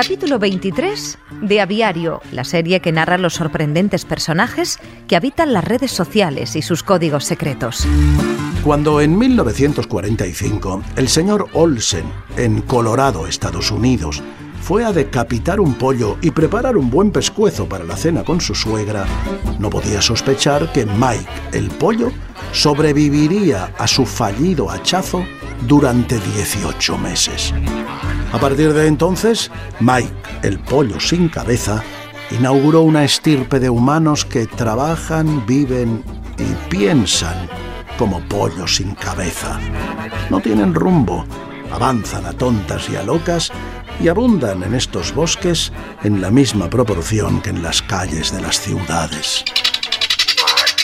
Capítulo 23 de Aviario, la serie que narra los sorprendentes personajes que habitan las redes sociales y sus códigos secretos. Cuando en 1945 el señor Olsen, en Colorado, Estados Unidos, fue a decapitar un pollo y preparar un buen pescuezo para la cena con su suegra, no podía sospechar que Mike, el pollo, sobreviviría a su fallido hachazo durante 18 meses. A partir de entonces, Mike, el pollo sin cabeza, inauguró una estirpe de humanos que trabajan, viven y piensan como pollos sin cabeza. No tienen rumbo, avanzan a tontas y a locas y abundan en estos bosques en la misma proporción que en las calles de las ciudades.